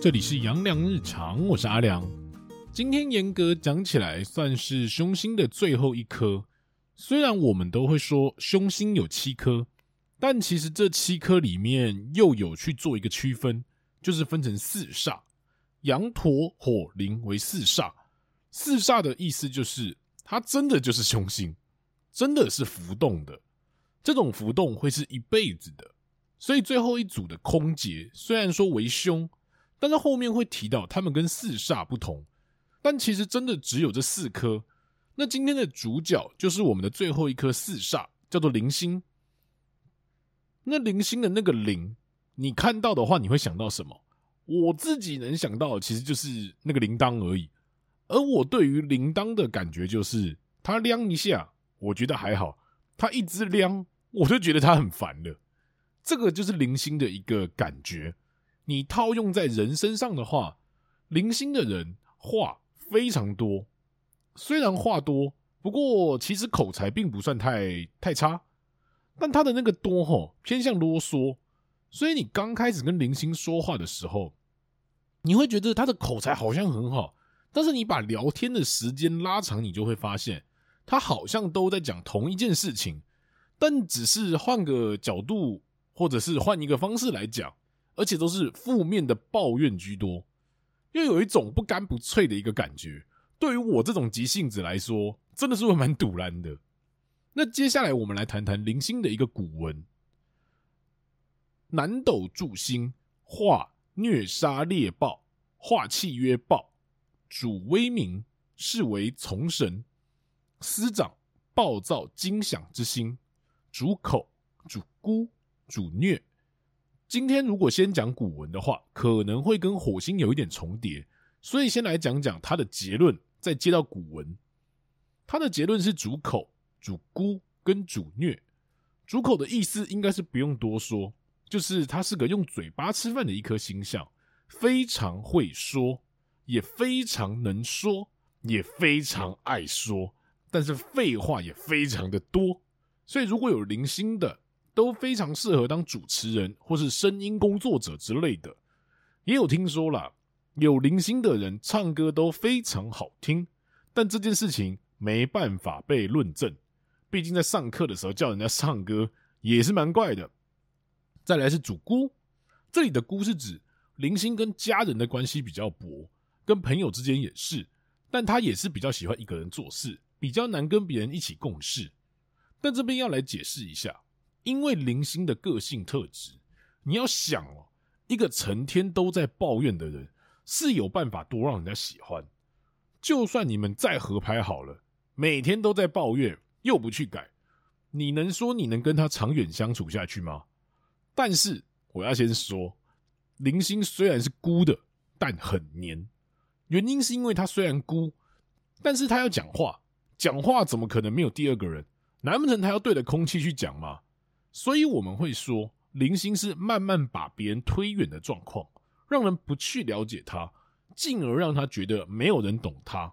这里是阳光日常，我是阿良。今天严格讲起来，算是凶星的最后一颗。虽然我们都会说凶星有七颗，但其实这七颗里面又有去做一个区分，就是分成四煞，羊驼火铃为四煞。四煞的意思就是它真的就是凶星，真的是浮动的。这种浮动会是一辈子的。所以最后一组的空劫虽然说为凶，但是后面会提到他们跟四煞不同。但其实真的只有这四颗。那今天的主角就是我们的最后一颗四煞，叫做零星。那零星的那个零，你看到的话，你会想到什么？我自己能想到的，其实就是那个铃铛而已。而我对于铃铛的感觉就是，它亮一下，我觉得还好；它一直亮，我就觉得它很烦了。这个就是零星的一个感觉。你套用在人身上的话，零星的人话非常多，虽然话多，不过其实口才并不算太太差。但他的那个多吼偏向啰嗦，所以你刚开始跟零星说话的时候，你会觉得他的口才好像很好。但是你把聊天的时间拉长，你就会发现他好像都在讲同一件事情，但只是换个角度。或者是换一个方式来讲，而且都是负面的抱怨居多，又有一种不干不脆的一个感觉。对于我这种急性子来说，真的是会蛮赌烂的。那接下来我们来谈谈零星的一个古文：南斗助星，化虐杀猎豹，化气曰豹，主威名，是为从神，司掌暴躁惊响之心，主口，主孤。主虐。今天如果先讲古文的话，可能会跟火星有一点重叠，所以先来讲讲它的结论，再接到古文。它的结论是主口、主孤跟主虐。主口的意思应该是不用多说，就是它是个用嘴巴吃饭的一颗星象，非常会说，也非常能说，也非常爱说，但是废话也非常的多。所以如果有零星的，都非常适合当主持人或是声音工作者之类的。也有听说啦，有零星的人唱歌都非常好听，但这件事情没办法被论证。毕竟在上课的时候叫人家唱歌也是蛮怪的。再来是主孤，这里的孤是指零星跟家人的关系比较薄，跟朋友之间也是，但他也是比较喜欢一个人做事，比较难跟别人一起共事。但这边要来解释一下。因为铃星的个性特质，你要想哦，一个成天都在抱怨的人是有办法多让人家喜欢。就算你们再合拍好了，每天都在抱怨又不去改，你能说你能跟他长远相处下去吗？但是我要先说，铃星虽然是孤的，但很黏。原因是因为他虽然孤，但是他要讲话，讲话怎么可能没有第二个人？难不成他要对着空气去讲吗？所以我们会说，铃星是慢慢把别人推远的状况，让人不去了解他，进而让他觉得没有人懂他。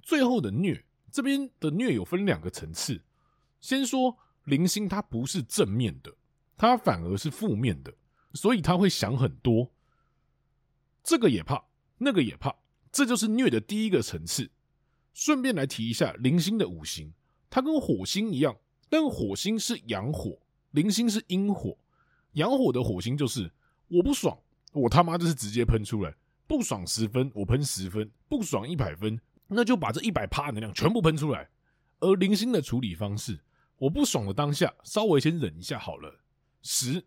最后的虐，这边的虐有分两个层次。先说铃星，它不是正面的，它反而是负面的，所以他会想很多，这个也怕，那个也怕，这就是虐的第一个层次。顺便来提一下铃星的五行，它跟火星一样，但火星是阳火。铃星是阴火，阳火的火星就是我不爽，我他妈就是直接喷出来，不爽十分，我喷十分，不爽一百分，那就把这一百趴能量全部喷出来。而零星的处理方式，我不爽的当下，稍微先忍一下好了，十、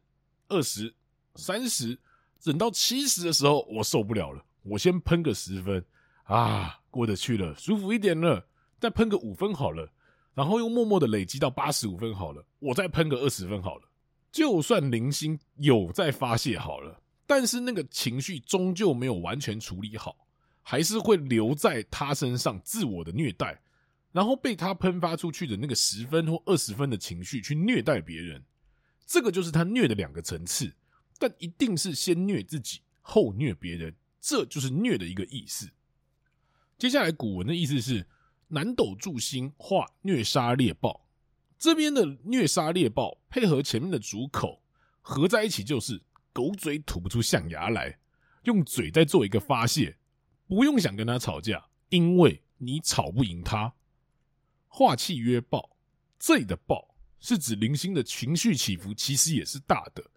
二十、三十，忍到七十的时候，我受不了了，我先喷个十分，啊，过得去了，舒服一点了，再喷个五分好了。然后又默默的累积到八十五分好了，我再喷个二十分好了。就算零星有在发泄好了，但是那个情绪终究没有完全处理好，还是会留在他身上自我的虐待，然后被他喷发出去的那个十分或二十分的情绪去虐待别人。这个就是他虐的两个层次，但一定是先虐自己后虐别人，这就是虐的一个意思。接下来古文的意思是。南斗助星化虐杀猎豹，这边的虐杀猎豹配合前面的主口合在一起，就是狗嘴吐不出象牙来。用嘴在做一个发泄，不用想跟他吵架，因为你吵不赢他。化气曰暴，这里的暴是指零星的情绪起伏，其实也是大的，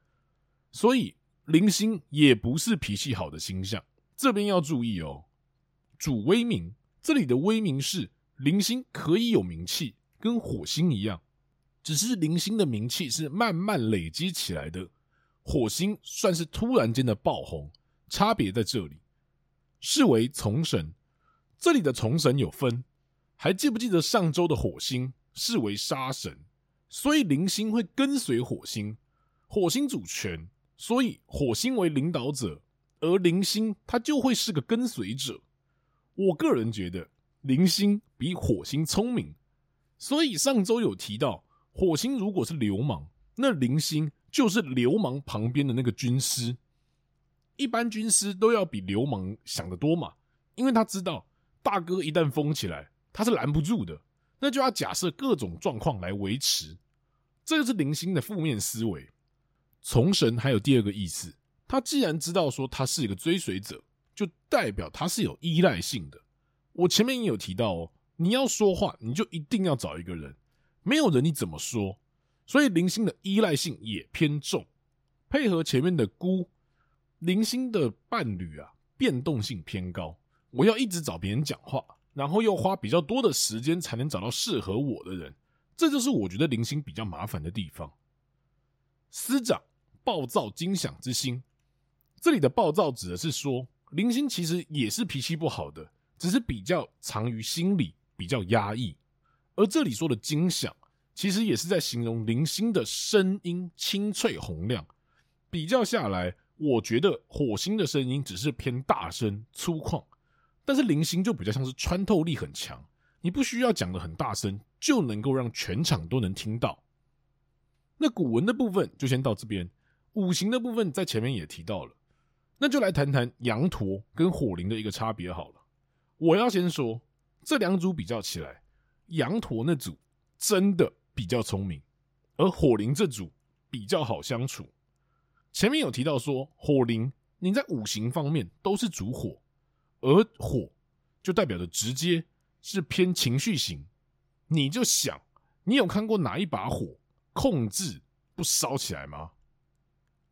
所以零星也不是脾气好的星象。这边要注意哦，主威名，这里的威名是零星可以有名气，跟火星一样，只是零星的名气是慢慢累积起来的，火星算是突然间的爆红，差别在这里。是为从神，这里的从神有分，还记不记得上周的火星视为杀神，所以零星会跟随火星，火星主权，所以火星为领导者。而零星它就会是个跟随者。我个人觉得铃星比火星聪明，所以上周有提到，火星如果是流氓，那铃星就是流氓旁边的那个军师。一般军师都要比流氓想得多嘛，因为他知道大哥一旦疯起来，他是拦不住的，那就要假设各种状况来维持。这就是零星的负面思维。从神还有第二个意思。他既然知道说他是一个追随者，就代表他是有依赖性的。我前面也有提到哦，你要说话，你就一定要找一个人，没有人你怎么说？所以铃星的依赖性也偏重，配合前面的孤，零星的伴侣啊，变动性偏高。我要一直找别人讲话，然后又花比较多的时间才能找到适合我的人，这就是我觉得零星比较麻烦的地方。司长，暴躁惊响之星。这里的暴躁指的是说，零星其实也是脾气不好的，只是比较藏于心里，比较压抑。而这里说的惊响，其实也是在形容铃星的声音清脆洪亮。比较下来，我觉得火星的声音只是偏大声粗犷，但是零星就比较像是穿透力很强，你不需要讲的很大声，就能够让全场都能听到。那古文的部分就先到这边，五行的部分在前面也提到了。那就来谈谈羊驼跟火灵的一个差别好了。我要先说，这两组比较起来，羊驼那组真的比较聪明，而火灵这组比较好相处。前面有提到说，火灵你在五行方面都是主火，而火就代表着直接是偏情绪型。你就想，你有看过哪一把火控制不烧起来吗？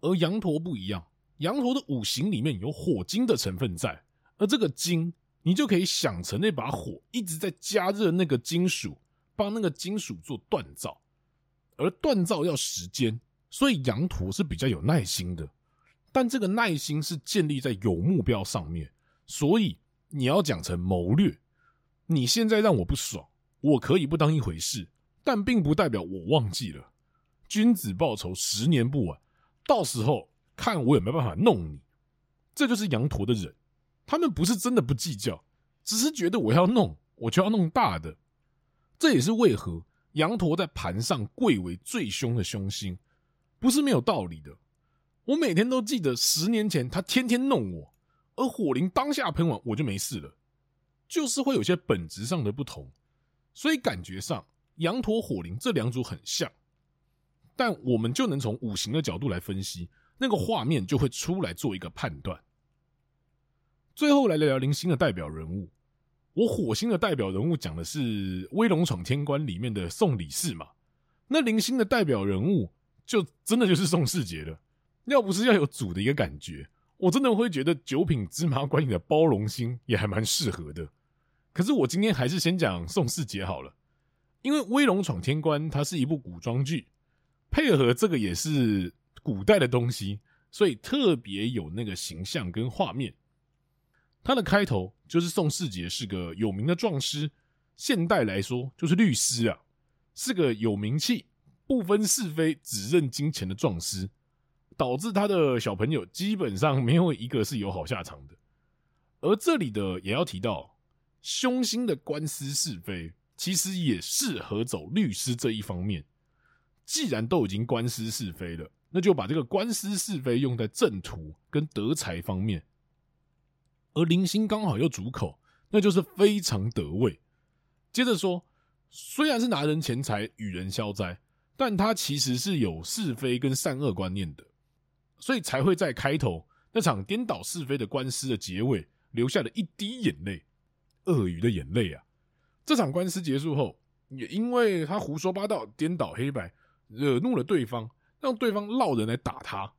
而羊驼不一样。羊驼的五行里面有火金的成分在，而这个金，你就可以想成那把火一直在加热那个金属，帮那个金属做锻造，而锻造要时间，所以羊驼是比较有耐心的。但这个耐心是建立在有目标上面，所以你要讲成谋略。你现在让我不爽，我可以不当一回事，但并不代表我忘记了。君子报仇，十年不晚。到时候。看我有没有办法弄你，这就是羊驼的人，他们不是真的不计较，只是觉得我要弄，我就要弄大的。这也是为何羊驼在盘上贵为最凶的凶星，不是没有道理的。我每天都记得十年前他天天弄我，而火铃当下喷完我就没事了，就是会有些本质上的不同，所以感觉上羊驼火铃这两组很像，但我们就能从五行的角度来分析。那个画面就会出来做一个判断。最后来聊聊零星的代表人物。我火星的代表人物讲的是《威龙闯天关》里面的宋李氏嘛。那零星的代表人物就真的就是宋世杰了。要不是要有主的一个感觉，我真的会觉得九品芝麻官里的包容心也还蛮适合的。可是我今天还是先讲宋世杰好了，因为《威龙闯天关》它是一部古装剧，配合这个也是。古代的东西，所以特别有那个形象跟画面。他的开头就是宋世杰是个有名的壮师，现代来说就是律师啊，是个有名气、不分是非、只认金钱的壮师，导致他的小朋友基本上没有一个是有好下场的。而这里的也要提到，凶星的官司是非，其实也适合走律师这一方面。既然都已经官司是非了。那就把这个官司是非用在正途跟德才方面，而铃星刚好又主口，那就是非常得位。接着说，虽然是拿人钱财与人消灾，但他其实是有是非跟善恶观念的，所以才会在开头那场颠倒是非的官司的结尾，留下了一滴眼泪，鳄鱼的眼泪啊！这场官司结束后，也因为他胡说八道、颠倒黑白，惹怒了对方，让对方落人来打他。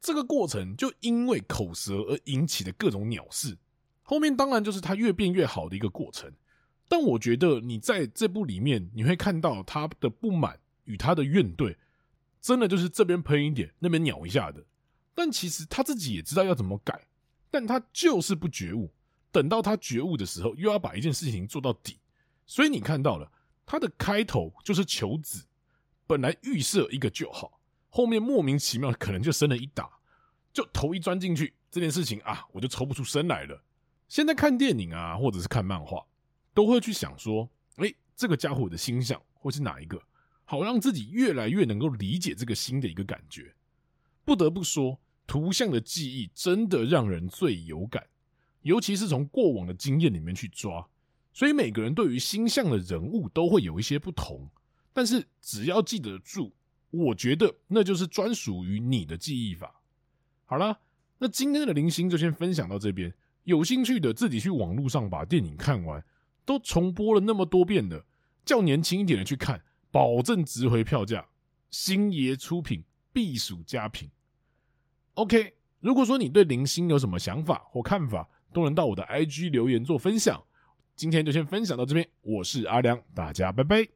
这个过程就因为口舌而引起的各种鸟事，后面当然就是他越变越好的一个过程。但我觉得你在这部里面，你会看到他的不满与他的怨怼，真的就是这边喷一点，那边鸟一下的。但其实他自己也知道要怎么改，但他就是不觉悟。等到他觉悟的时候，又要把一件事情做到底。所以你看到了他的开头就是求子，本来预设一个就好，后面莫名其妙可能就生了一打，就头一钻进去，这件事情啊，我就抽不出身来了。现在看电影啊，或者是看漫画，都会去想说，诶，这个家伙的星象会是哪一个，好让自己越来越能够理解这个新的一个感觉。不得不说。图像的记忆真的让人最有感，尤其是从过往的经验里面去抓，所以每个人对于星象的人物都会有一些不同，但是只要记得住，我觉得那就是专属于你的记忆法。好啦，那今天的零星就先分享到这边，有兴趣的自己去网络上把电影看完，都重播了那么多遍的，较年轻一点的去看，保证值回票价。星爷出品，必属佳品。OK，如果说你对零星有什么想法或看法，都能到我的 IG 留言做分享。今天就先分享到这边，我是阿良，大家拜拜。